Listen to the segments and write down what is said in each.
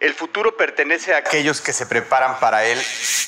El futuro pertenece a aquellos que se preparan para él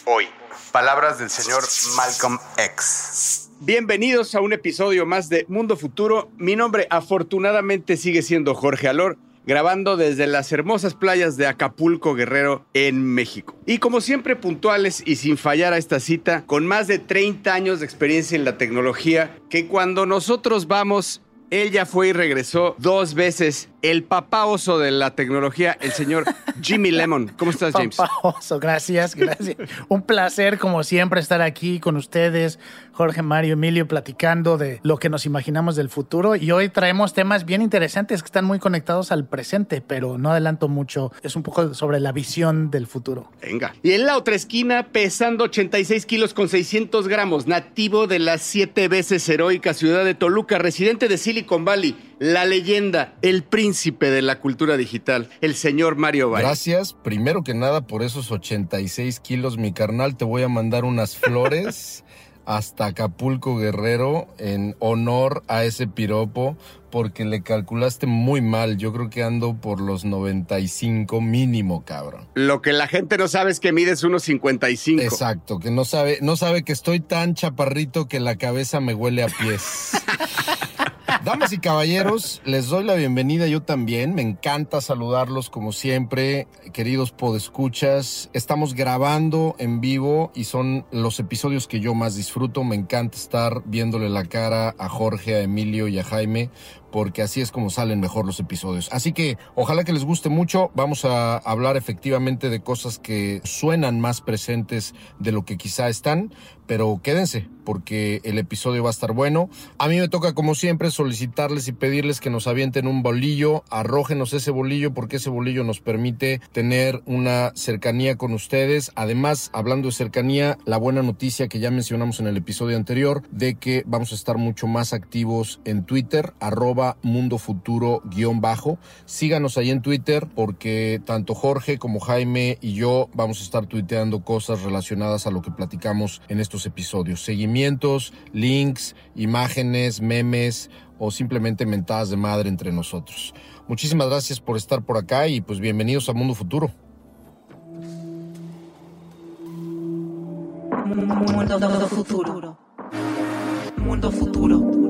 hoy. Palabras del señor Malcolm X. Bienvenidos a un episodio más de Mundo Futuro. Mi nombre afortunadamente sigue siendo Jorge Alor, grabando desde las hermosas playas de Acapulco Guerrero en México. Y como siempre puntuales y sin fallar a esta cita, con más de 30 años de experiencia en la tecnología, que cuando nosotros vamos él ya fue y regresó dos veces. El papá oso de la tecnología, el señor Jimmy Lemon. ¿Cómo estás, James? Papá oso, gracias, gracias. Un placer, como siempre, estar aquí con ustedes, Jorge, Mario, Emilio, platicando de lo que nos imaginamos del futuro. Y hoy traemos temas bien interesantes que están muy conectados al presente, pero no adelanto mucho. Es un poco sobre la visión del futuro. Venga. Y en la otra esquina, pesando 86 kilos con 600 gramos, nativo de la siete veces heroica ciudad de Toluca, residente de Silicon Valley, la leyenda, el príncipe de la cultura digital, el señor Mario Valle. Gracias, primero que nada, por esos 86 kilos, mi carnal. Te voy a mandar unas flores hasta Acapulco Guerrero en honor a ese piropo porque le calculaste muy mal. Yo creo que ando por los 95 mínimo, cabrón. Lo que la gente no sabe es que mides unos 55. Exacto, que no sabe, no sabe que estoy tan chaparrito que la cabeza me huele a pies. Damas y caballeros, les doy la bienvenida yo también. Me encanta saludarlos como siempre, queridos podescuchas. Estamos grabando en vivo y son los episodios que yo más disfruto. Me encanta estar viéndole la cara a Jorge, a Emilio y a Jaime porque así es como salen mejor los episodios. Así que ojalá que les guste mucho. Vamos a hablar efectivamente de cosas que suenan más presentes de lo que quizá están, pero quédense porque el episodio va a estar bueno. A mí me toca como siempre solicitarles y pedirles que nos avienten un bolillo, arrójenos ese bolillo porque ese bolillo nos permite tener una cercanía con ustedes. Además, hablando de cercanía, la buena noticia que ya mencionamos en el episodio anterior de que vamos a estar mucho más activos en Twitter, arroba Mundo Futuro guion bajo. Síganos ahí en Twitter porque tanto Jorge como Jaime y yo vamos a estar tuiteando cosas relacionadas a lo que platicamos en estos episodios. Seguimientos, links, imágenes, memes o simplemente mentadas de madre entre nosotros. Muchísimas gracias por estar por acá y pues bienvenidos a Mundo Futuro. Mundo Futuro. Mundo Futuro.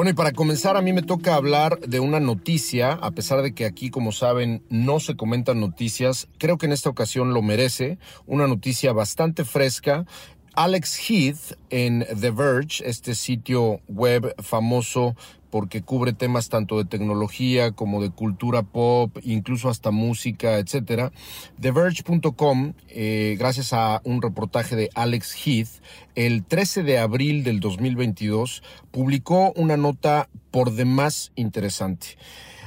Bueno, y para comenzar, a mí me toca hablar de una noticia, a pesar de que aquí, como saben, no se comentan noticias, creo que en esta ocasión lo merece, una noticia bastante fresca. Alex Heath en The Verge, este sitio web famoso porque cubre temas tanto de tecnología como de cultura pop, incluso hasta música, etcétera. TheVerge.com, eh, gracias a un reportaje de Alex Heath, el 13 de abril del 2022 publicó una nota por demás interesante.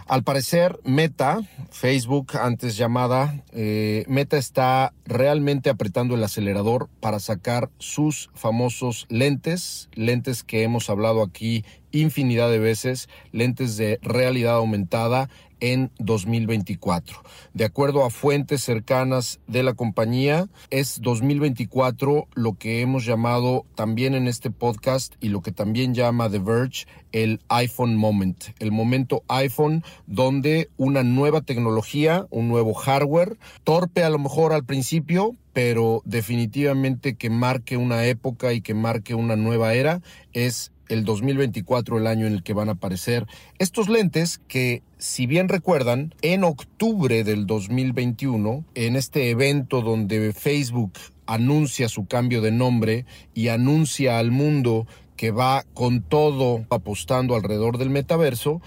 Al parecer, Meta, Facebook antes llamada, eh, Meta está realmente apretando el acelerador para sacar sus famosos lentes, lentes que hemos hablado aquí infinidad de veces, lentes de realidad aumentada en 2024. De acuerdo a fuentes cercanas de la compañía, es 2024 lo que hemos llamado también en este podcast y lo que también llama The Verge el iPhone Moment, el momento iPhone donde una nueva tecnología, un nuevo hardware, torpe a lo mejor al principio, pero definitivamente que marque una época y que marque una nueva era, es el 2024 el año en el que van a aparecer estos lentes que si bien recuerdan, en octubre del 2021, en este evento donde Facebook anuncia su cambio de nombre y anuncia al mundo que va con todo apostando alrededor del metaverso,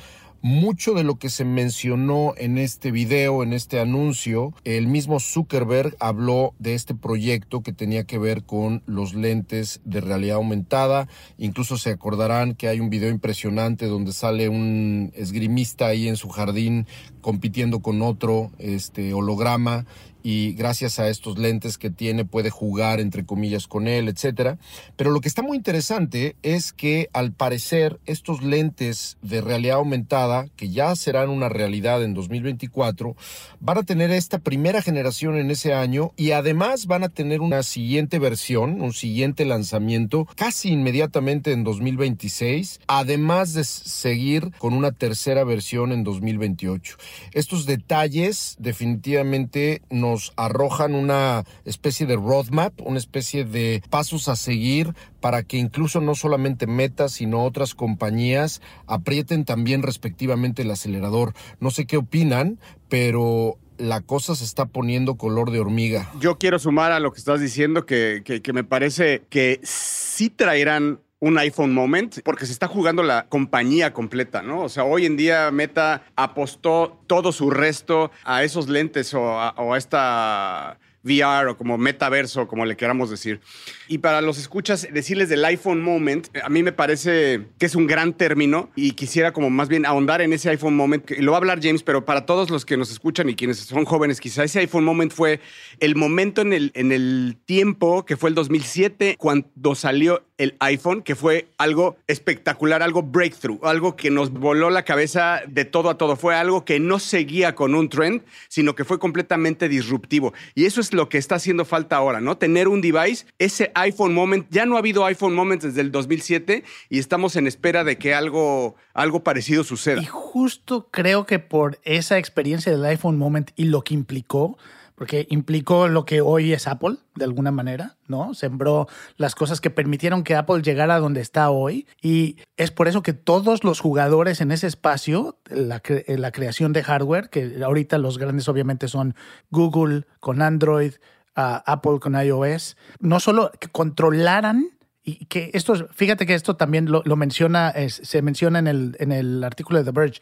mucho de lo que se mencionó en este video, en este anuncio, el mismo Zuckerberg habló de este proyecto que tenía que ver con los lentes de realidad aumentada. Incluso se acordarán que hay un video impresionante donde sale un esgrimista ahí en su jardín compitiendo con otro este holograma y gracias a estos lentes que tiene puede jugar entre comillas con él, etcétera. Pero lo que está muy interesante es que al parecer estos lentes de realidad aumentada, que ya serán una realidad en 2024, van a tener esta primera generación en ese año y además van a tener una siguiente versión, un siguiente lanzamiento casi inmediatamente en 2026, además de seguir con una tercera versión en 2028. Estos detalles definitivamente nos arrojan una especie de roadmap, una especie de pasos a seguir para que incluso no solamente Meta, sino otras compañías aprieten también respectivamente el acelerador. No sé qué opinan, pero la cosa se está poniendo color de hormiga. Yo quiero sumar a lo que estás diciendo, que, que, me parece que sí traerán un iPhone Moment porque se está jugando la compañía completa, ¿no? O sea, hoy en día Meta apostó todo su resto a esos lentes o a esta VR o como metaverso, como le queramos decir. Y para los escuchas, decirles del iPhone Moment, a mí me parece que es un gran término y quisiera como más bien ahondar en ese iPhone Moment. Lo va a hablar James, pero para todos los que nos escuchan y quienes son jóvenes, quizá ese iPhone Moment fue el momento en el, en el tiempo que fue el 2007 cuando salió el iPhone, que fue algo espectacular, algo breakthrough, algo que nos voló la cabeza de todo a todo. Fue algo que no seguía con un trend, sino que fue completamente disruptivo. Y eso es lo que está haciendo falta ahora, ¿no? Tener un device, ese iPhone Moment, ya no ha habido iPhone Moments desde el 2007 y estamos en espera de que algo, algo parecido suceda. Y justo creo que por esa experiencia del iPhone Moment y lo que implicó, porque implicó lo que hoy es Apple, de alguna manera, ¿no? Sembró las cosas que permitieron que Apple llegara a donde está hoy. Y es por eso que todos los jugadores en ese espacio, la, la creación de hardware, que ahorita los grandes obviamente son Google con Android, Apple con iOS, no solo que controlaran y que esto, fíjate que esto también lo, menciona, se menciona en el, en el artículo de The Verge.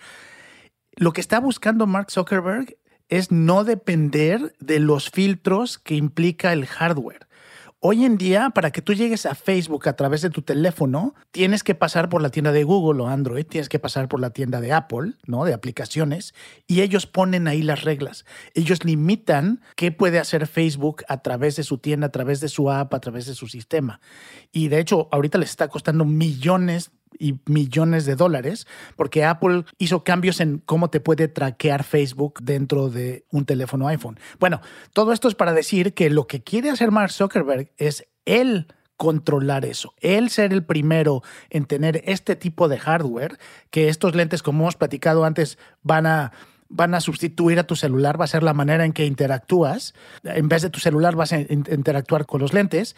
Lo que está buscando Mark Zuckerberg es no depender de los filtros que implica el hardware. Hoy en día, para que tú llegues a Facebook a través de tu teléfono, tienes que pasar por la tienda de Google o Android, tienes que pasar por la tienda de Apple, ¿no? De aplicaciones, y ellos ponen ahí las reglas. Ellos limitan qué puede hacer Facebook a través de su tienda, a través de su app, a través de su sistema. Y de hecho, ahorita les está costando millones y millones de dólares, porque Apple hizo cambios en cómo te puede traquear Facebook dentro de un teléfono iPhone. Bueno, todo esto es para decir que lo que quiere hacer Mark Zuckerberg es él controlar eso, él ser el primero en tener este tipo de hardware, que estos lentes, como hemos platicado antes, van a van a sustituir a tu celular, va a ser la manera en que interactúas. En vez de tu celular vas a interactuar con los lentes.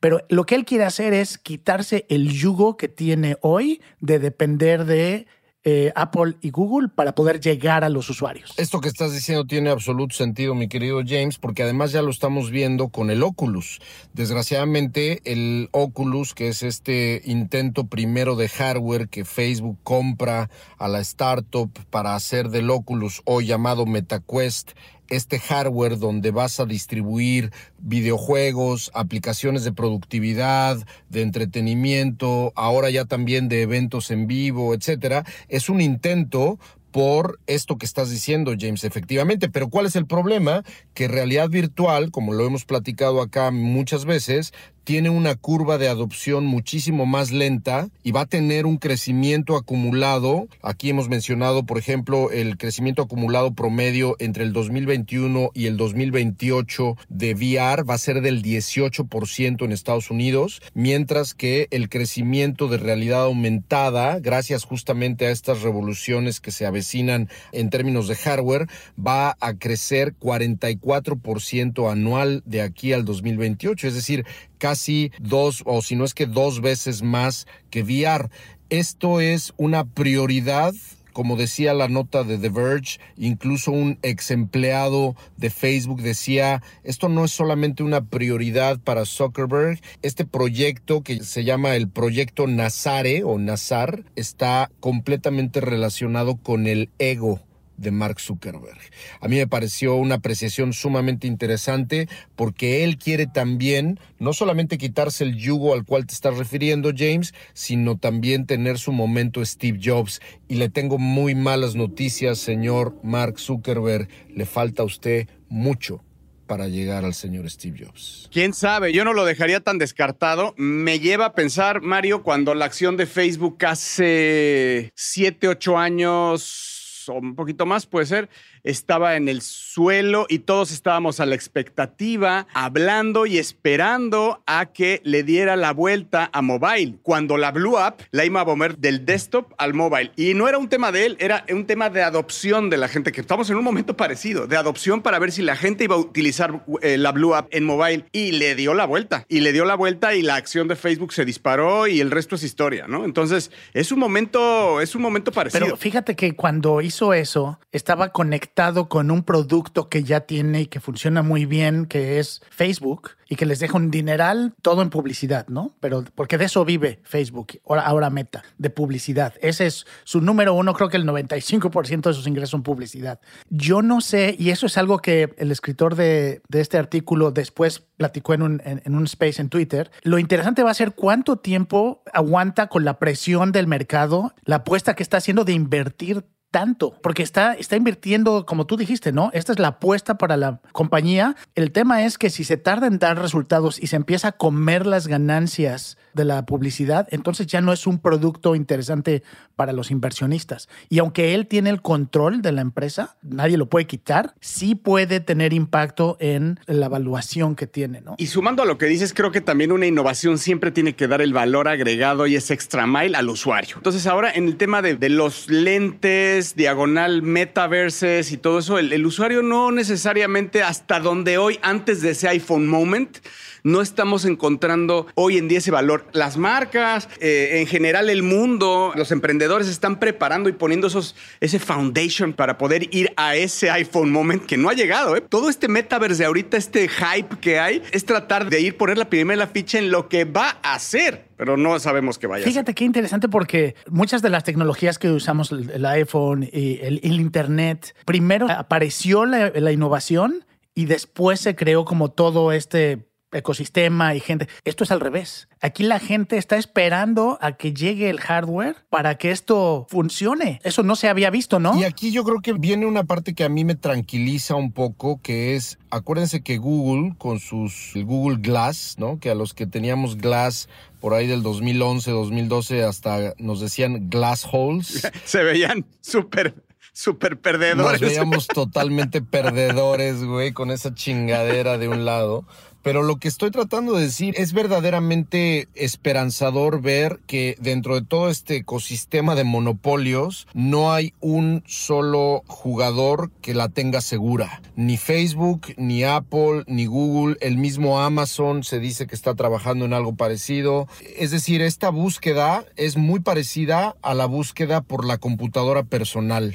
Pero lo que él quiere hacer es quitarse el yugo que tiene hoy de depender de eh, Apple y Google para poder llegar a los usuarios. Esto que estás diciendo tiene absoluto sentido, mi querido James, porque además ya lo estamos viendo con el Oculus. Desgraciadamente, el Oculus, que es este intento primero de hardware que Facebook compra a la startup para hacer del Oculus hoy llamado MetaQuest este hardware donde vas a distribuir videojuegos, aplicaciones de productividad, de entretenimiento, ahora ya también de eventos en vivo, etcétera, es un intento por esto que estás diciendo, James, efectivamente. Pero ¿cuál es el problema? Que realidad virtual, como lo hemos platicado acá muchas veces, tiene una curva de adopción muchísimo más lenta y va a tener un crecimiento acumulado. Aquí hemos mencionado, por ejemplo, el crecimiento acumulado promedio entre el 2021 y el 2028 de VR va a ser del 18% en Estados Unidos, mientras que el crecimiento de realidad aumentada, gracias justamente a estas revoluciones que se avecinan en términos de hardware, va a crecer 44% anual de aquí al 2028. Es decir, casi dos o si no es que dos veces más que VR. Esto es una prioridad como decía la nota de The Verge, incluso un ex empleado de Facebook decía, esto no es solamente una prioridad para Zuckerberg, este proyecto que se llama el proyecto Nazare o Nazar está completamente relacionado con el ego de Mark Zuckerberg. A mí me pareció una apreciación sumamente interesante porque él quiere también no solamente quitarse el yugo al cual te estás refiriendo, James, sino también tener su momento Steve Jobs. Y le tengo muy malas noticias, señor Mark Zuckerberg. Le falta a usted mucho, para llegar al señor Steve Jobs. ¿Quién sabe? Yo no lo dejaría tan descartado. Me lleva a pensar, Mario, cuando la acción de Facebook hace 7, 8 años o un poquito más puede ser, estaba en el suelo y todos estábamos a la expectativa, hablando y esperando a que le diera la vuelta a mobile. Cuando la blew up, la iba a mover del desktop al mobile. Y no era un tema de él, era un tema de adopción de la gente, que estamos en un momento parecido, de adopción para ver si la gente iba a utilizar eh, la blew up en mobile. Y le dio la vuelta. Y le dio la vuelta y la acción de Facebook se disparó y el resto es historia, ¿no? Entonces, es un momento, es un momento parecido. Pero fíjate que cuando hizo eso, estaba conectado con un producto que ya tiene y que funciona muy bien, que es Facebook, y que les deja un dineral todo en publicidad, ¿no? Pero porque de eso vive Facebook, ahora, Meta, de publicidad. Ese es su número uno, creo que el 95% de sus ingresos son publicidad. Yo no sé, y eso es algo que el escritor de, este artículo después platicó en un, en un space en Twitter. Lo interesante va a ser cuánto tiempo aguanta con la presión del mercado, la apuesta que está haciendo de invertir tanto, porque está, está invirtiendo, como tú dijiste, ¿no? Esta es la apuesta para la compañía. El tema es que si se tarda en dar resultados y se empieza a comer las ganancias de la publicidad, entonces ya no es un producto interesante para los inversionistas. Y aunque él tiene el control de la empresa, nadie lo puede quitar, sí puede tener impacto en la evaluación que tiene, ¿no? Y sumando a lo que dices, creo que también una innovación siempre tiene que dar el valor agregado y ese extra mile al usuario. Entonces ahora en el tema de, los lentes, diagonal, metaverses y todo eso, el usuario no necesariamente hasta donde hoy, antes de ese iPhone moment, no estamos encontrando hoy en día ese valor. Las marcas, eh, en general el mundo, los emprendedores están preparando y poniendo esos, ese foundation para poder ir a ese iPhone moment que no ha llegado. ¿eh? Todo este metaverse de ahorita, este hype que hay, es tratar de ir poner la primera ficha en lo que va a hacer pero no sabemos qué vaya Fíjate qué interesante porque muchas de las tecnologías que usamos, el, iPhone y el, el, Internet, primero apareció la, la, innovación y después se creó como todo este ecosistema y gente. Esto es al revés. Aquí la gente está esperando a que llegue el hardware para que esto funcione. Eso no se había visto, ¿no? Y aquí yo creo que viene una parte que a mí me tranquiliza un poco, que es, acuérdense que Google con sus Google Glass, ¿no? Que a los que teníamos Glass por ahí del 2011, 2012 hasta nos decían glass holes. se veían súper súper perdedores. Nos veíamos totalmente perdedores, güey, con esa chingadera de un lado. Pero lo que estoy tratando de decir es verdaderamente esperanzador ver que dentro de todo este ecosistema de monopolios no hay un solo jugador que la tenga segura. Ni Facebook, ni Apple, ni Google, el mismo Amazon se dice que está trabajando en algo parecido. Es decir, esta búsqueda es muy parecida a la búsqueda por la computadora personal.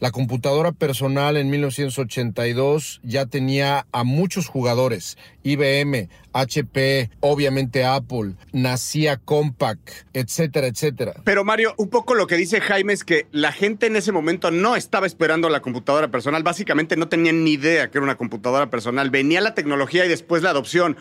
La computadora personal en 1982 ya tenía a muchos jugadores, IBM, HP, obviamente Apple, nacía Compaq, etcétera, etcétera. Pero Mario, un poco lo que dice Jaime es que la gente en ese momento no estaba esperando la computadora personal, básicamente no tenían ni idea que era una computadora personal, venía la tecnología y después la adopción.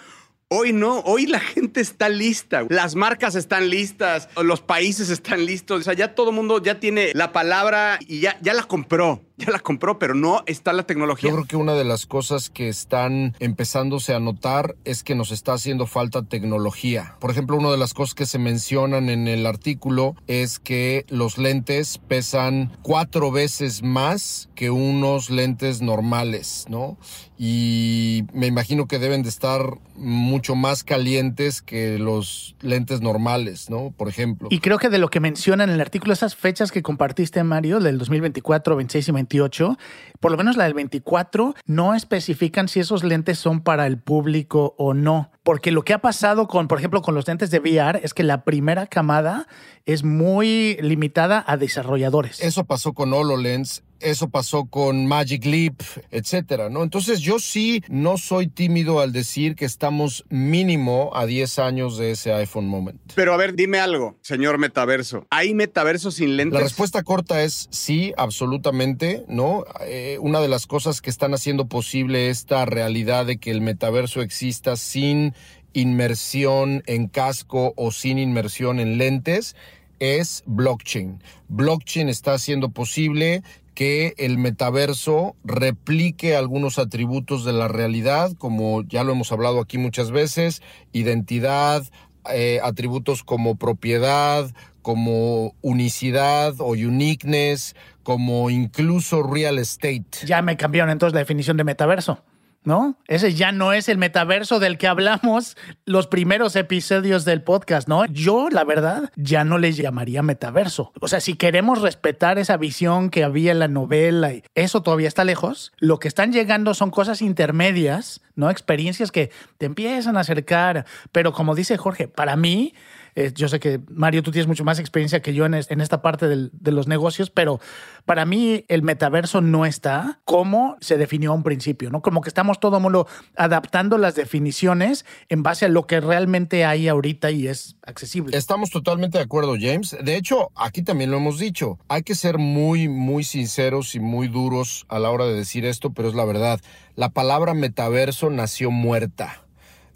Hoy no, hoy la gente está lista, las marcas están listas, los países están listos, o sea, ya todo el mundo ya tiene la palabra y ya, ya la compró ya la compró, pero no está la tecnología. Yo creo que una de las cosas que están empezándose a notar es que nos está haciendo falta tecnología. Por ejemplo, una de las cosas que se mencionan en el artículo es que los lentes pesan cuatro veces más que unos lentes normales, ¿no? Y me imagino que deben de estar mucho más calientes que los lentes normales, ¿no? Por ejemplo. Y creo que de lo que mencionan en el artículo, esas fechas que compartiste, Mario, del 2024, 26 y 28, por lo menos la del 24, no especifican si esos lentes son para el público o no. Porque lo que ha pasado con, por ejemplo, con los lentes de VR es que la primera camada es muy limitada a desarrolladores. Eso pasó con HoloLens, eso pasó con Magic Leap, etcétera, ¿no? Entonces yo sí no soy tímido al decir que estamos mínimo a 10 años de ese iPhone Moment. Pero a ver, dime algo, señor metaverso. ¿Hay metaverso sin lentes? La respuesta corta es sí, absolutamente, ¿no? Eh, una de las cosas que están haciendo posible esta realidad de que el metaverso exista sin inmersión en casco o sin inmersión en lentes es blockchain. Blockchain está haciendo posible que el metaverso replique algunos atributos de la realidad, como ya lo hemos hablado aquí muchas veces, identidad, eh, atributos como propiedad, como unicidad o uniqueness, como incluso real estate. Ya me cambiaron entonces la definición de metaverso. ¿No? Ese ya no es el metaverso del que hablamos los primeros episodios del podcast, ¿no? Yo, la verdad, ya no les llamaría metaverso. O sea, si queremos respetar esa visión que había en la novela, eso todavía está lejos. Lo que están llegando son cosas intermedias, ¿no? Experiencias que te empiezan a acercar. Pero como dice Jorge, para mí, eh, yo sé que, Mario, tú tienes mucho más experiencia que yo en, esta parte de los negocios, pero para mí el metaverso no está como se definió a un principio, ¿no? Como que estamos todo mundo adaptando las definiciones en base a lo que realmente hay ahorita y es accesible. Estamos totalmente de acuerdo, James. De hecho, aquí también lo hemos dicho. Hay que ser muy, muy sinceros y muy duros a la hora de decir esto, pero es la verdad. La palabra metaverso nació muerta.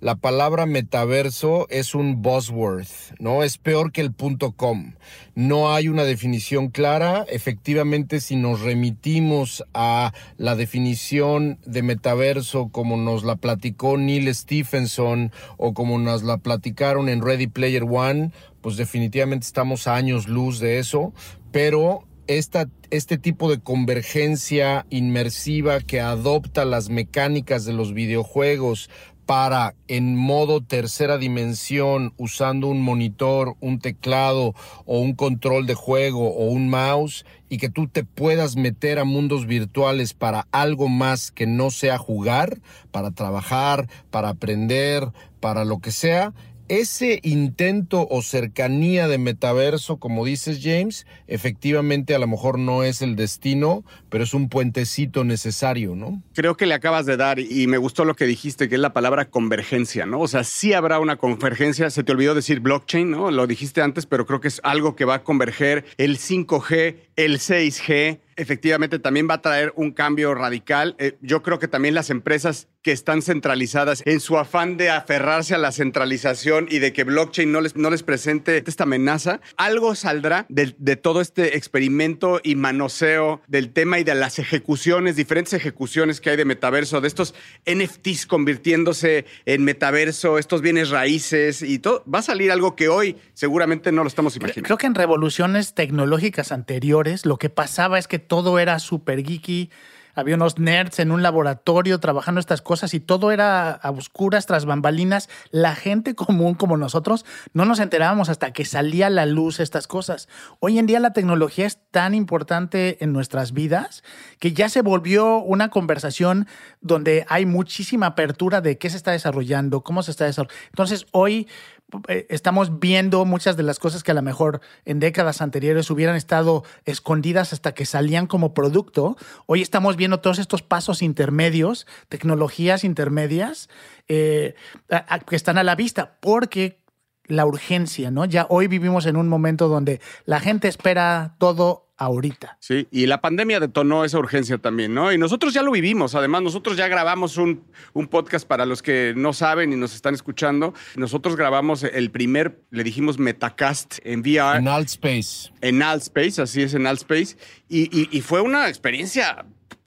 La palabra metaverso es un buzzword, ¿no? Es peor que el punto com. No hay una definición clara. Efectivamente, si nos remitimos a la definición de metaverso como nos la platicó Neil Stephenson o como nos la platicaron en Ready Player One, pues definitivamente estamos a años luz de eso. Pero esta, este tipo de convergencia inmersiva que adopta las mecánicas de los videojuegos para en modo tercera dimensión usando un monitor, un teclado o un control de juego o un mouse y que tú te puedas meter a mundos virtuales para algo más que no sea jugar, para trabajar, para aprender, para lo que sea, ese intento o cercanía de metaverso, como dices James, efectivamente a lo mejor no es el destino, pero es un puentecito necesario, ¿no? Creo que le acabas de dar y me gustó lo que dijiste, que es la palabra convergencia, ¿no? O sea, sí habrá una convergencia, se te olvidó decir blockchain, ¿no? Lo dijiste antes, pero creo que es algo que va a converger el 5G, el 6G, efectivamente también va a traer un cambio radical. Eh, yo creo que también las empresas que están centralizadas en su afán de aferrarse a la centralización y de que blockchain no les, no les presente esta amenaza, algo saldrá de, de todo este experimento y manoseo del tema y de las ejecuciones, diferentes ejecuciones que hay de metaverso, de estos NFTs convirtiéndose en metaverso, estos bienes raíces y todo. Va a salir algo que hoy seguramente no lo estamos imaginando. Creo que en revoluciones tecnológicas anteriores lo que pasaba es que todo era súper geeky. Había unos nerds en un laboratorio trabajando estas cosas y todo era a oscuras, tras bambalinas. La gente común como nosotros no nos enterábamos hasta que salía a la luz estas cosas. Hoy en día la tecnología es tan importante en nuestras vidas que ya se volvió una conversación donde hay muchísima apertura de qué se está desarrollando, cómo se está desarrollando. Entonces hoy estamos viendo muchas de las cosas que a lo mejor en décadas anteriores hubieran estado escondidas hasta que salían como producto. Hoy estamos viendo todos estos pasos intermedios, tecnologías intermedias eh, que están a la vista, porque la urgencia, ¿no? Ya hoy vivimos en un momento donde la gente espera todo ahorita. Sí, y la pandemia detonó esa urgencia también, ¿no? Y nosotros ya lo vivimos, además nosotros ya grabamos un, un podcast para los que no saben y nos están escuchando. Nosotros grabamos el primer, le dijimos Metacast en VR. En Altspace. En Altspace, así es, en Altspace. Y, y, y fue una experiencia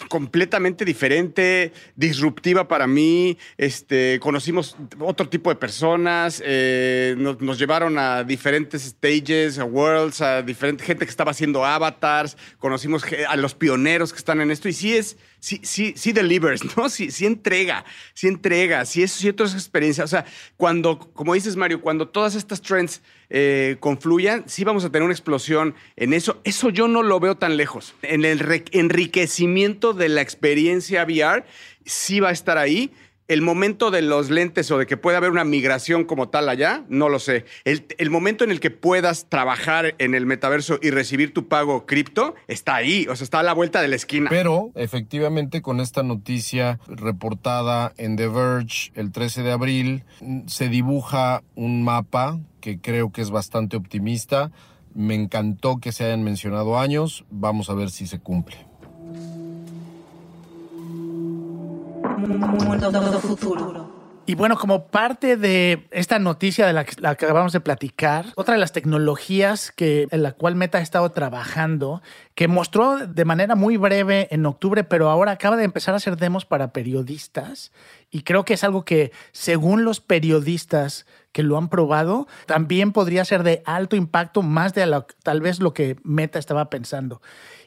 completamente diferente, disruptiva para mí. Este, conocimos otro tipo de personas, eh, nos, llevaron a diferentes stages, a worlds, a diferente gente que estaba haciendo avatars, conocimos a los pioneros que están en esto y sí es, sí, sí, sí delivers, ¿no? Sí, sí entrega, sí entrega, sí es cierto esa experiencia. O sea, cuando, como dices Mario, cuando todas estas trends eh, confluyan, sí vamos a tener una explosión en eso. Eso yo no lo veo tan lejos. En el enriquecimiento de la experiencia VR, sí va a estar ahí. El momento de los lentes o de que pueda haber una migración como tal allá, no lo sé. El, el, momento en el que puedas trabajar en el metaverso y recibir tu pago cripto está ahí, o sea, está a la vuelta de la esquina. Pero efectivamente con esta noticia reportada en The Verge el 13 de abril, se dibuja un mapa que creo que es bastante optimista. Me encantó que se hayan mencionado años. Vamos a ver si se cumple. Mundo futuro. Y bueno, como parte de esta noticia de la que, acabamos de platicar, otra de las tecnologías que, en la cual Meta ha estado trabajando, que mostró de manera muy breve en octubre, pero ahora acaba de empezar a hacer demos para periodistas. Y creo que es algo que, según los periodistas que lo han probado, también podría ser de alto impacto, más de tal vez lo que Meta estaba pensando.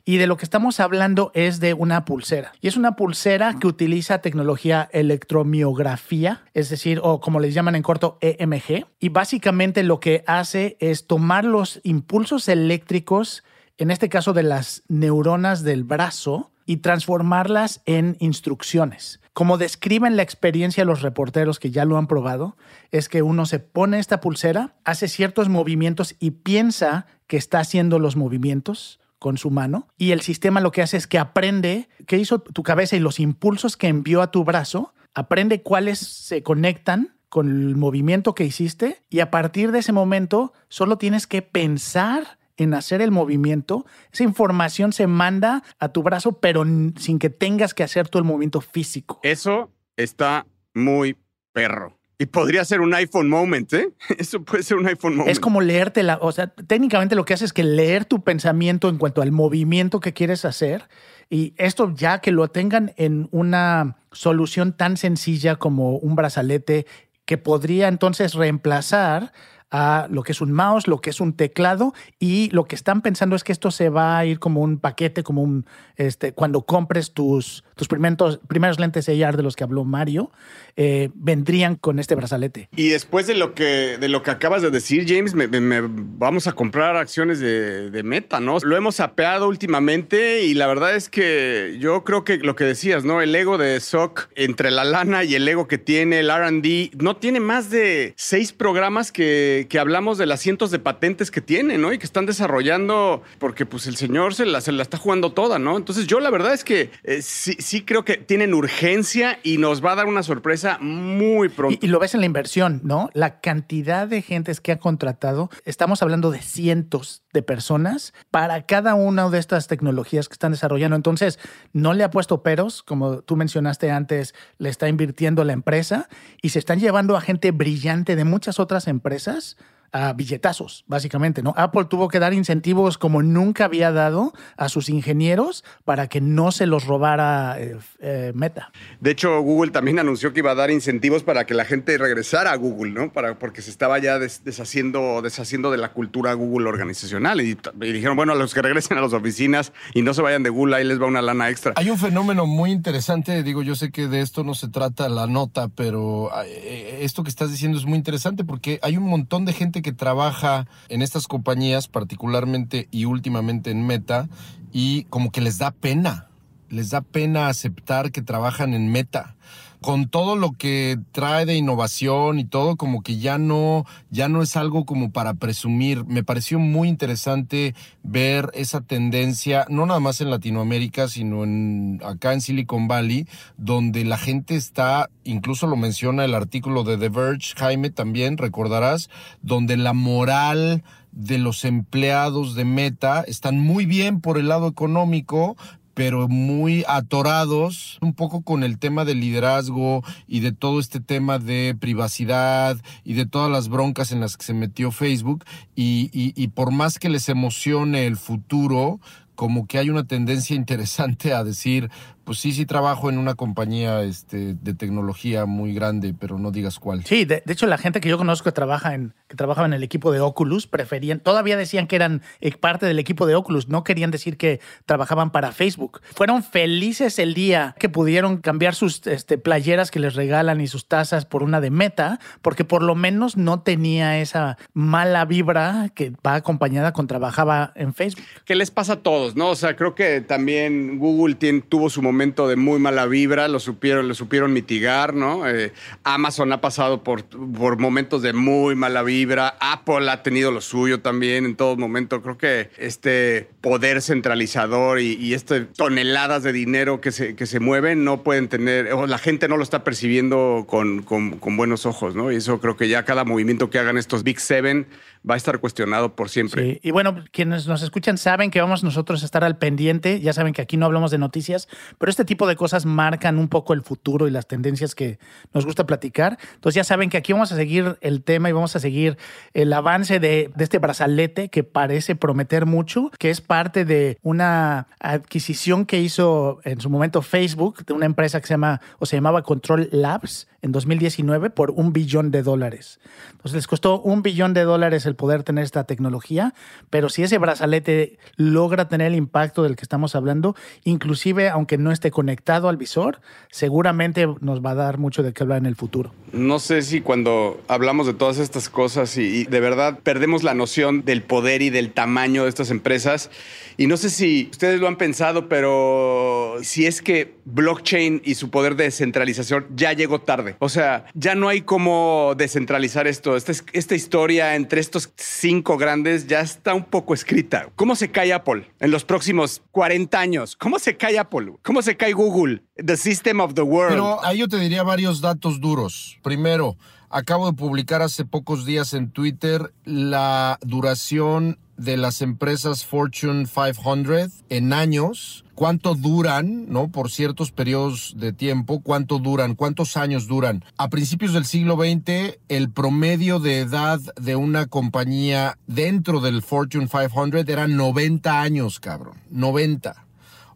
Y de lo que estamos hablando es de una pulsera. Y es una pulsera que utiliza tecnología electromiografía, es decir, o como les llaman en corto, EMG. Y básicamente lo que hace es tomar los impulsos eléctricos, en este caso de las neuronas del brazo, y transformarlas en instrucciones. Como describen la experiencia los reporteros que ya lo han probado, es que uno se pone esta pulsera, hace ciertos movimientos y piensa que está haciendo los movimientos con su mano y el sistema lo que hace es que aprende qué hizo tu cabeza y los impulsos que envió a tu brazo, aprende cuáles se conectan con el movimiento que hiciste y a partir de ese momento solo tienes que pensar en hacer el movimiento, esa información se manda a tu brazo, pero sin que tengas que hacer todo el movimiento físico. Eso está muy perro. Y podría ser un iPhone moment, ¿eh? Eso puede ser un iPhone moment. Es como leerte la, o sea, técnicamente lo que hace es que leer tu pensamiento en cuanto al movimiento que quieres hacer y esto ya que lo tengan en una solución tan sencilla como un brazalete que podría entonces reemplazar a lo que es un mouse, lo que es un teclado y lo que están pensando es que esto se va a ir como un paquete, como un, este, cuando compres tus, tus primeros, primeros lentes AR de los que habló Mario, eh, vendrían con este brazalete. Y después de lo que, de lo que acabas de decir, James, me, vamos a comprar acciones de, Meta, ¿no? Lo hemos apeado últimamente y la verdad es que yo creo que lo que decías, ¿no? El ego de SOC entre la lana y el ego que tiene el RD, no tiene más de seis programas que que, hablamos de las cientos de patentes que tiene, ¿no? Y que están desarrollando, porque pues el señor se la, se la está jugando toda, ¿no? Entonces yo la verdad es que eh, sí, sí, creo que tienen urgencia y nos va a dar una sorpresa muy pronto. Y, lo ves en la inversión, ¿no? La cantidad de gentes que ha contratado, estamos hablando de cientos de personas para cada una de estas tecnologías que están desarrollando. Entonces, no le ha puesto peros, como tú mencionaste antes, le está invirtiendo la empresa y se están llevando a gente brillante de muchas otras empresas a billetazos, básicamente, ¿no? Apple tuvo que dar incentivos como nunca había dado a sus ingenieros para que no se los robara eh, eh, Meta. De hecho, Google también anunció que iba a dar incentivos para que la gente regresara a Google, ¿no? Para, porque se estaba ya deshaciendo, deshaciendo de la cultura Google organizacional. Y, dijeron, bueno, a los que regresen a las oficinas y no se vayan de Google, ahí les va una lana extra. Hay un fenómeno muy interesante, digo, yo sé que de esto no se trata la nota, pero eh, esto que estás diciendo es muy interesante porque hay un montón de gente que trabaja en estas compañías, particularmente y últimamente en Meta, y como que les da pena, les da pena aceptar que trabajan en Meta con todo lo que trae de innovación y todo, como que ya no, ya no es algo como para presumir. Me pareció muy interesante ver esa tendencia, no nada más en Latinoamérica, sino en, acá en Silicon Valley, donde la gente está, incluso lo menciona el artículo de The Verge, Jaime también, recordarás, donde la moral de los empleados de Meta están muy bien por el lado económico, pero muy atorados un poco con el tema del liderazgo y de todo este tema de privacidad y de todas las broncas en las que se metió Facebook y, y, por más que les emocione el futuro, como que hay una tendencia interesante a decir, pues sí, sí trabajo en una compañía este, de tecnología muy grande, pero no digas cuál. Sí, de, hecho la gente que yo conozco que trabaja en que trabajaba en el equipo de Oculus preferían, todavía decían que eran eh, parte del equipo de Oculus, no querían decir que trabajaban para Facebook. Fueron felices el día que pudieron cambiar sus este, playeras que les regalan y sus tazas por una de Meta, porque por lo menos no tenía esa mala vibra que va acompañada con trabajaba en Facebook. ¿Qué les pasa a todos, no? O sea, creo que también Google tuvo su momento de muy mala vibra, lo supieron, lo supieron mitigar, ¿no? Eh, Amazon ha pasado por, por momentos de muy mala vibra, Apple ha tenido lo suyo también en todo momento. Creo que este poder centralizador y, y este toneladas de dinero que se, que se mueven no pueden tener, o la gente no lo está percibiendo con, con, con buenos ojos, ¿no? Y eso creo que ya cada movimiento que hagan estos Big Seven va a estar cuestionado por siempre. Y bueno, quienes nos escuchan saben que vamos nosotros a estar al pendiente. Ya saben que aquí no hablamos de noticias, pero este tipo de cosas marcan un poco el futuro y las tendencias que nos gusta platicar. Entonces ya saben que aquí vamos a seguir el tema y vamos a seguir el avance de, de este brazalete que parece prometer mucho, que es parte de una adquisición que hizo en su momento Facebook de una empresa que se llama o se llamaba Control Labs en 2019 por un billón de dólares. Entonces les costó un billón de dólares el poder tener esta tecnología, pero si ese brazalete logra tener el impacto del que estamos hablando, inclusive aunque no esté conectado al visor, seguramente nos va a dar mucho de qué hablar en el futuro. No sé si cuando hablamos de todas estas cosas y, de verdad perdemos la noción del poder y del tamaño de estas empresas, y no sé si ustedes lo han pensado, pero si es que blockchain y su poder de descentralización ya llegó tarde. O sea, ya no hay cómo descentralizar esto. Esta, esta historia entre estos cinco grandes ya está un poco escrita. ¿Cómo se cae Apple en los próximos 40 años? ¿Cómo se cae Apple? ¿Cómo se cae Google? The system of the world. Pero ahí yo te diría varios datos duros. Primero, acabo de publicar hace pocos días en Twitter la duración de las empresas Fortune 500 en años, cuánto duran, ¿no? Por ciertos periodos de tiempo, cuánto duran, cuántos años duran. A principios del siglo XX, el promedio de edad de una compañía dentro del Fortune 500 era 90 años, cabrón. 90.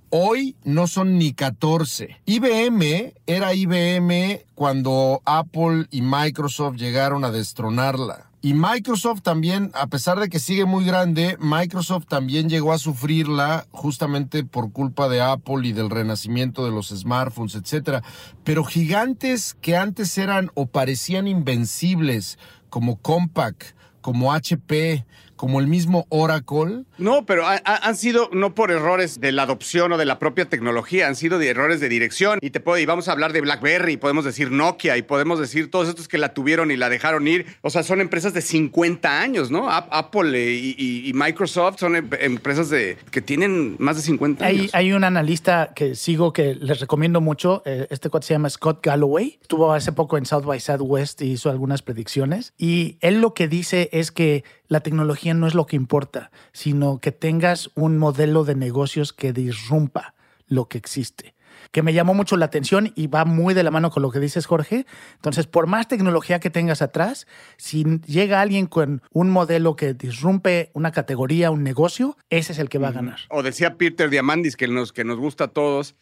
Hoy no son ni 14. IBM era IBM cuando Apple y Microsoft llegaron a destronarla. Y Microsoft también, a pesar de que sigue muy grande, Microsoft también llegó a sufrirla justamente por culpa de Apple y del renacimiento de los smartphones, etc. Pero gigantes que antes eran o parecían invencibles, como Compaq, como HP, como el mismo Oracle. No, pero ha, ha, han sido no por errores de la adopción o de la propia tecnología, han sido de errores de dirección. Y te puedo, y vamos a hablar de BlackBerry, podemos decir Nokia y podemos decir todos estos que la tuvieron y la dejaron ir. O sea, son empresas de 50 años, ¿no? Apple y, y, y Microsoft son em empresas de, que tienen más de 50 hay, años. Hay un analista que sigo que les recomiendo mucho. Eh, este cuate se llama Scott Galloway. Estuvo hace poco en South by Southwest y hizo algunas predicciones. Y él lo que dice es que la tecnología no es lo que importa, sino que tengas un modelo de negocios que disrumpa lo que existe. Que me llamó mucho la atención y va muy de la mano con lo que dices, Jorge. Entonces, por más tecnología que tengas atrás, si llega alguien con un modelo que disrumpe una categoría, un negocio, ese es el que va a ganar. O decía Peter Diamandis, que nos, que nos gusta a todos,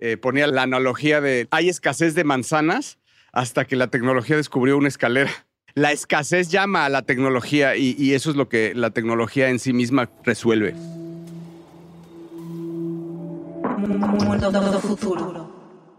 eh, ponía la analogía de hay escasez de manzanas hasta que la tecnología descubrió una escalera la escasez llama a la tecnología y, y, eso es lo que la tecnología en sí misma resuelve. Mundo futuro.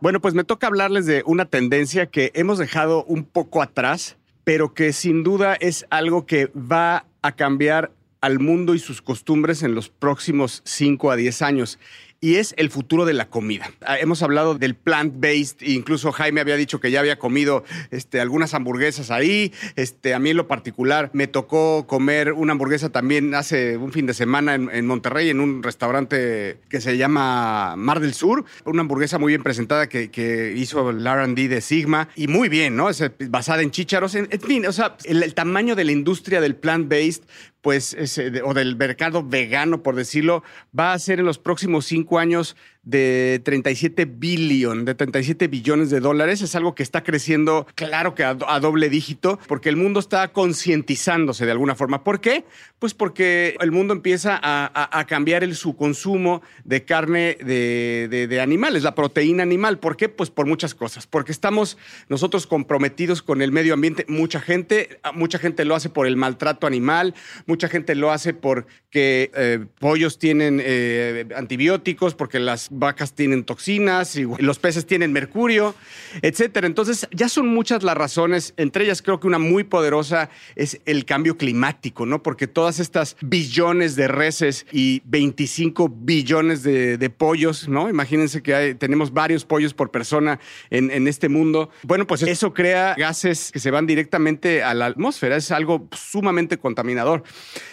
Bueno, pues me toca hablarles de una tendencia que hemos dejado un poco atrás, pero que sin duda es algo que va a cambiar al mundo y sus costumbres en los próximos 5 a 10 años y es el futuro de la comida. Hemos hablado del plant-based, incluso Jaime había dicho que ya había comido este, algunas hamburguesas ahí. Este, a mí en lo particular me tocó comer una hamburguesa también hace un fin de semana en, en Monterrey, en un restaurante que se llama Mar del Sur. Una hamburguesa muy bien presentada que, que hizo el RD de Sigma y muy bien, ¿no? Es basada en chícharos. En, en fin, o sea, el, el tamaño de la industria del plant-based pues, ese, o del mercado vegano, por decirlo, va a ser en los próximos cinco años de 37 billion, de 37 billones de dólares. Es algo que está creciendo, claro que a, doble dígito, porque el mundo está concientizándose de alguna forma. ¿Por qué? Pues porque el mundo empieza a, cambiar el, su consumo de carne de, de, de, animales, la proteína animal. ¿Por qué? Pues por muchas cosas. Porque estamos nosotros comprometidos con el medio ambiente. Mucha gente, mucha gente lo hace por el maltrato animal, mucha gente lo hace porque eh, pollos tienen eh, antibióticos, porque las vacas tienen toxinas y los peces tienen mercurio, etcétera. Entonces, ya son muchas las razones, entre ellas creo que una muy poderosa es el cambio climático, ¿no? Porque todas estas billones de reses y 25 billones de, pollos, ¿no? Imagínense que tenemos varios pollos por persona en, en, este mundo. Bueno, pues eso crea gases que se van directamente a la atmósfera, es algo sumamente contaminador.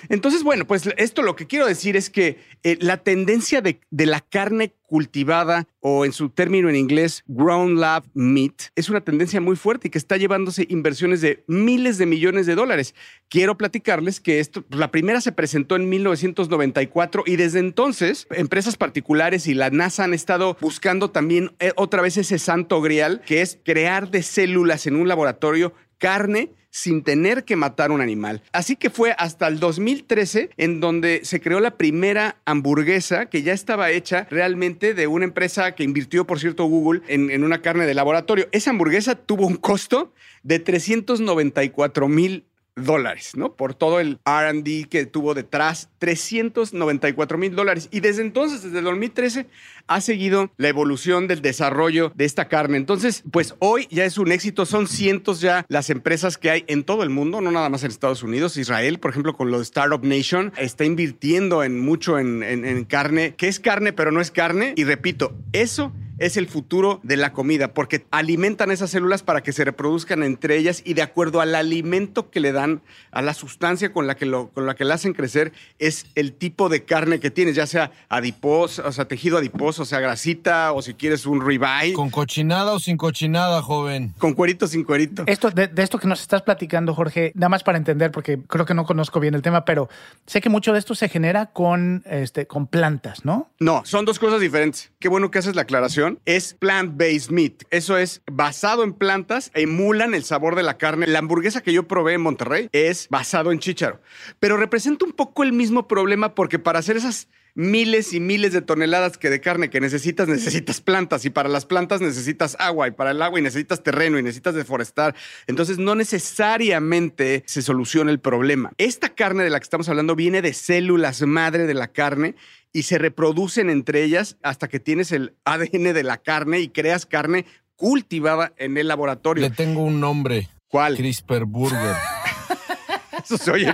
Entonces, bueno, pues esto lo que quiero decir es que eh, la tendencia de, de la carne cultivada o en su término en inglés ground lab meat es una tendencia muy fuerte y que está llevándose inversiones de miles de millones de dólares. Quiero platicarles que esto, la primera se presentó en 1994 y desde entonces empresas particulares y la NASA han estado buscando también eh, otra vez ese santo grial que es crear de células en un laboratorio carne sin tener que matar un animal. Así que fue hasta el 2013 en donde se creó la primera hamburguesa que ya estaba hecha realmente de una empresa que invirtió, por cierto, Google en, una carne de laboratorio. Esa hamburguesa tuvo un costo de 394 mil dólares, ¿no? Por todo el RD que tuvo detrás, 394 mil dólares. Y desde entonces, desde el 2013, ha seguido la evolución del desarrollo de esta carne. Entonces, pues hoy ya es un éxito, son cientos ya las empresas que hay en todo el mundo, no nada más en Estados Unidos. Israel, por ejemplo, con lo de Startup Nation, está invirtiendo en mucho en, en carne, que es carne, pero no es carne. Y repito, eso es el futuro de la comida, porque alimentan esas células para que se reproduzcan entre ellas y de acuerdo al alimento que le dan, a la sustancia con la que, lo, con la, que la hacen crecer, es el tipo de carne que tienes, ya sea adiposo, o sea, tejido adiposo, o sea, grasita, o si quieres un ribeye. ¿Con cochinada o sin cochinada, joven? Con cuerito, sin cuerito. Esto, de, esto que nos estás platicando, Jorge, nada más para entender, porque creo que no conozco bien el tema, pero sé que mucho de esto se genera con, este, con plantas, ¿no? No, son dos cosas diferentes. Qué bueno que haces la aclaración es plant-based meat. Eso es basado en plantas, emulan el sabor de la carne. La hamburguesa que yo probé en Monterrey es basado en chícharo, pero representa un poco el mismo problema porque para hacer esas miles y miles de toneladas que de carne que necesitas, necesitas plantas y para las plantas necesitas agua y para el agua y necesitas terreno y necesitas deforestar. Entonces no necesariamente se soluciona el problema. Esta carne de la que estamos hablando viene de células madre de la carne y se reproducen entre ellas hasta que tienes el ADN de la carne y creas carne cultivada en el laboratorio. Le tengo un nombre. ¿Cuál? CRISPR Burger. Eso se oye.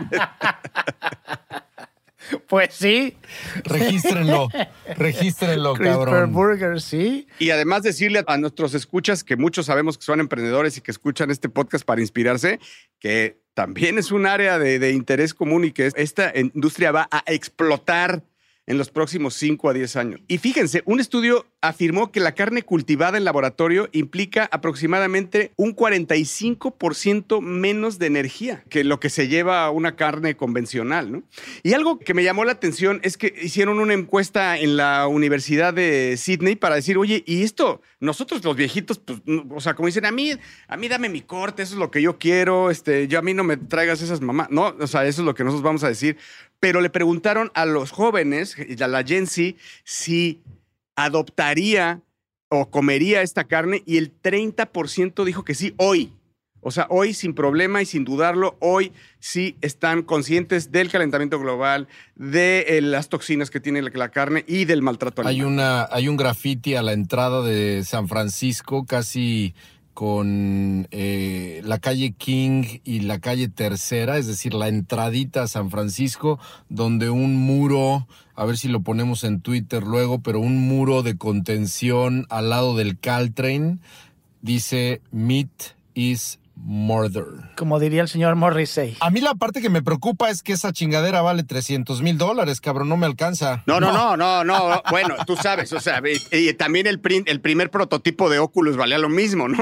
Pues sí. Regístrenlo, regístrenlo, cabrón. Burger, sí. Y además decirle a nuestros escuchas, que muchos sabemos que son emprendedores y que escuchan este podcast para inspirarse, que también es un área de, de interés común y que esta industria va a explotar en los próximos 5 a 10 años. Y fíjense, un estudio afirmó que la carne cultivada en laboratorio implica aproximadamente un 45% menos de energía que lo que se lleva a una carne convencional. ¿no? Y algo que me llamó la atención es que hicieron una encuesta en la Universidad de Sydney para decir, oye, y esto, nosotros los viejitos, pues, o sea, como dicen, a mí, a mí dame mi corte, eso es lo que yo quiero, este, yo a mí no me traigas esas mamás, no, o sea, eso es lo que nosotros vamos a decir, pero le preguntaron a los jóvenes, a la Gen Z, si adoptaría o comería esta carne y el 30% dijo que sí hoy. O sea, hoy sin problema y sin dudarlo, hoy sí están conscientes del calentamiento global, de eh, las toxinas que tiene la, carne y del maltrato animal. Hay, una, hay un graffiti a la entrada de San Francisco, casi con eh, la calle King y la calle Tercera, es decir, la entradita a San Francisco, donde un muro, a ver si lo ponemos en Twitter luego, pero un muro de contención al lado del Caltrain dice Meat is Murder. Como diría el señor Morrissey. A mí la parte que me preocupa es que esa chingadera vale 300 mil dólares, cabrón, no me alcanza. No, no, no, no, no. bueno, tú sabes, o sea, y, también el, el primer prototipo de Oculus valía lo mismo, ¿no?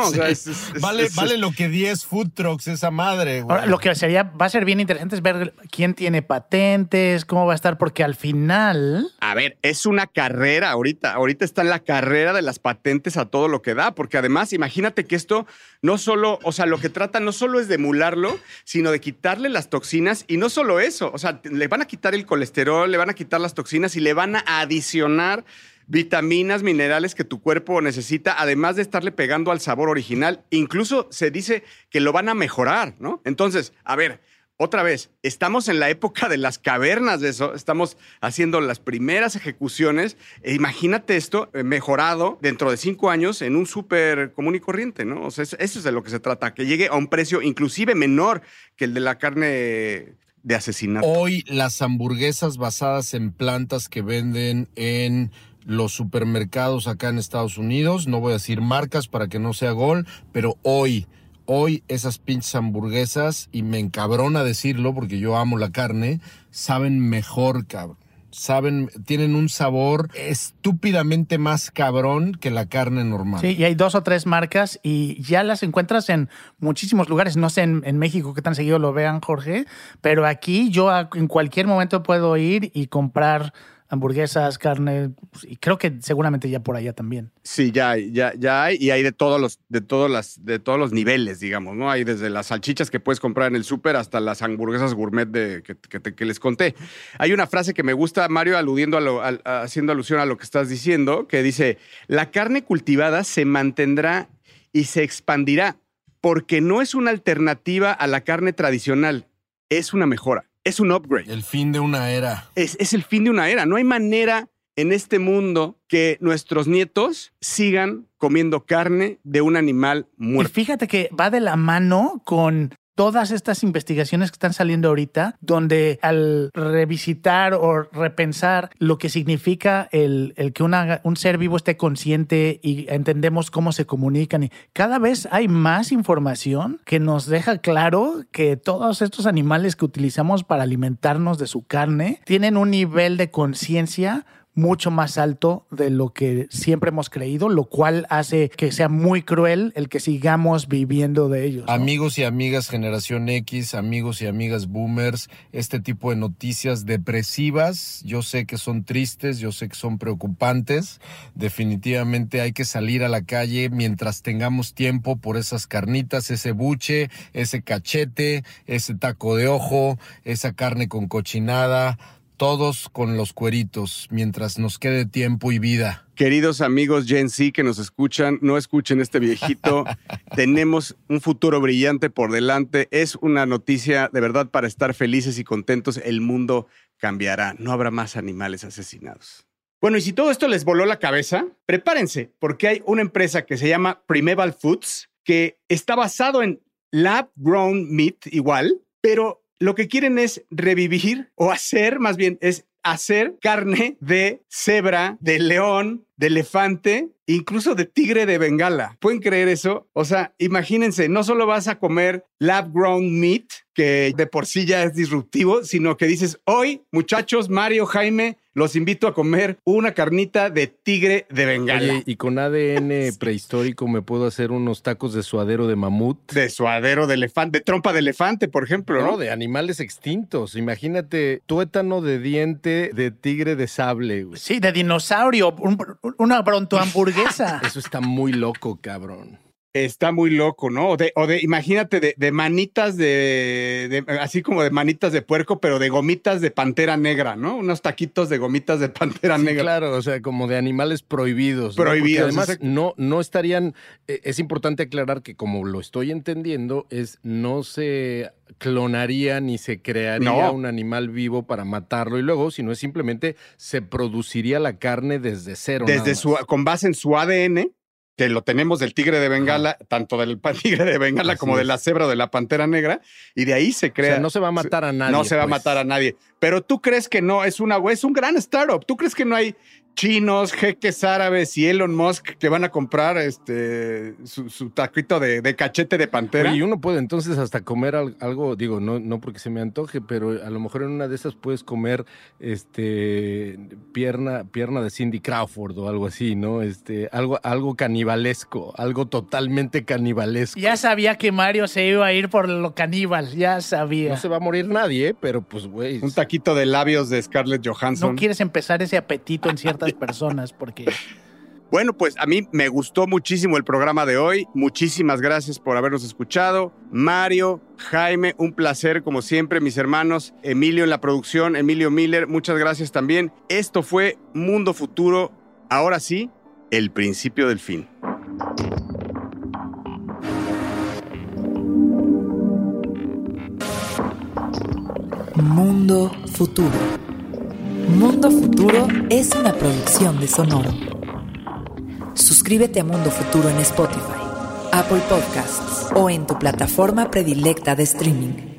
vale, vale lo que 10 food trucks esa madre, güey. lo que sería, va a ser bien interesante es ver quién tiene patentes, cómo va a estar, porque al final. A ver, es una carrera ahorita. Ahorita está en la carrera de las patentes a todo lo que da, porque además, imagínate que esto no solo, o sea, lo que trata no solo es de emularlo, sino de quitarle las toxinas y no solo eso, o sea, le van a quitar el colesterol, le van a quitar las toxinas y le van a adicionar vitaminas, minerales que tu cuerpo necesita, además de estarle pegando al sabor original. Incluso se dice que lo van a mejorar, ¿no? Entonces, a ver, otra vez, estamos en la época de las cavernas de eso, estamos haciendo las primeras ejecuciones. E imagínate esto eh, mejorado dentro de cinco años en un súper común y corriente, ¿no? O sea, eso es de lo que se trata, que llegue a un precio inclusive menor que el de la carne de asesinato. Hoy las hamburguesas basadas en plantas que venden en los supermercados acá en Estados Unidos, no voy a decir marcas para que no sea gol, pero hoy hoy esas pinches hamburguesas, y me encabrona decirlo porque yo amo la carne, saben mejor, cabrón. saben, tienen un sabor estúpidamente más cabrón que la carne normal. Sí, y hay dos o tres marcas y ya las encuentras en muchísimos lugares. No sé en, México qué tan seguido lo vean, Jorge, pero aquí yo en cualquier momento puedo ir y comprar hamburguesas, carne, pues, y creo que seguramente ya por allá también. Sí, ya hay, ya, ya hay, y hay de todos los, de todos las, de todos los niveles, digamos, ¿no? Hay desde las salchichas que puedes comprar en el súper hasta las hamburguesas gourmet de, que, les conté. Hay una frase que me gusta, Mario, aludiendo a lo, haciendo alusión a lo que estás diciendo, que dice: la carne cultivada se mantendrá y se expandirá porque no es una alternativa a la carne tradicional, es una mejora, es un upgrade. El fin de una era. es, es el fin de una era. No hay manera en este mundo que nuestros nietos sigan comiendo carne de un animal Y muerto. fíjate que va de la mano con todas estas investigaciones que están saliendo ahorita, donde al revisitar o repensar lo que significa el, el que una- un ser vivo esté consciente y entendemos cómo se comunican, y cada vez hay más información que nos deja claro que todos estos animales que utilizamos para alimentarnos de su carne tienen un nivel de conciencia mucho más alto de lo que siempre hemos creído, lo cual hace que sea muy cruel el que sigamos viviendo de ellos. Amigos y amigas generación X, amigos y amigas boomers, este tipo de noticias depresivas, yo sé que son tristes, yo sé que son preocupantes, definitivamente hay que salir a la calle mientras tengamos tiempo por esas carnitas, ese buche, ese cachete, ese taco de ojo, esa carne con cochinada, todos con los cueritos, mientras nos quede tiempo y vida. Queridos amigos Gen Z que nos escuchan, no escuchen este viejito. Tenemos un futuro brillante por delante. Es una noticia de verdad para estar felices y contentos. El mundo cambiará. No habrá más animales asesinados. Bueno, y si todo esto les voló la cabeza, prepárense, porque hay una empresa que se llama Primeval Foods, que está basado en lab grown meat igual, pero lo que quieren es revivir o hacer, más bien, es hacer carne de cebra, de león, de elefante, incluso de tigre de Bengala. ¿Pueden creer eso? O sea, imagínense, no solo vas a comer lab grown meat, que de por sí ya es disruptivo, sino que dices, hoy, muchachos, Mario, Jaime, los invito a comer una carnita de tigre de Bengala. Oye, y con ADN prehistórico me puedo hacer unos tacos de suadero de mamut. de suadero de elefante, de trompa de elefante, por ejemplo, ¿no? No, de animales extintos. Imagínate tuétano de diente de tigre de sable. güey. Sí, de dinosaurio, un- una pronto hamburguesa. Eso está muy loco, cabrón. Está muy loco, ¿no? O de, o de imagínate, de, de manitas de, de- así como de manitas de puerco, pero de gomitas de pantera negra, ¿no? Unos taquitos de gomitas de pantera Sí, negra. claro, o sea, como de animales prohibidos. ¿no? Porque Prohibidos, además, no, no estarían. eh, Es importante aclarar que, como lo estoy entendiendo, es no se clonaría ni se crearía No. un animal vivo para matarlo y luego, sino es simplemente se produciría la carne desde cero. Desde su, con base en su ADN, que lo tenemos del tigre de Bengala, tanto del tigre de Bengala Así como de la cebra o de la pantera negra, y de ahí se O crea. sea, no se va a matar a nadie. no se va a pues. matar a nadie. Pero tú crees que no, es una es un gran startup. ¿Tú crees que no hay chinos, jeques árabes y Elon Musk que van a comprar este su, su taquito de, de cachete de pantera? Y uno puede entonces hasta comer al- algo, digo, no, no porque se me antoje, pero a lo mejor en una de esas puedes comer este pierna, pierna de Cindy Crawford o algo así, ¿no? Este, algo, algo canibalesco, algo totalmente canibalesco. Ya sabía que Mario se iba a ir por lo caníbal, ya sabía. No se va a morir nadie, pero pues, güey. un taquito de labios de Scarlett Johansson. No quieres empezar ese apetito en ciertas personas porque Bueno, pues a mí me gustó muchísimo el programa de hoy. Muchísimas gracias por habernos escuchado. Mario, Jaime, un placer como siempre, mis hermanos. Emilio en la producción, Emilio Miller, muchas gracias también. Esto fue Mundo Futuro. Ahora sí, el principio del fin. Mundo Futuro. Mundo Futuro es una producción de Sonoro. Suscríbete a Mundo Futuro en Spotify, Apple Podcasts o en tu plataforma predilecta de streaming.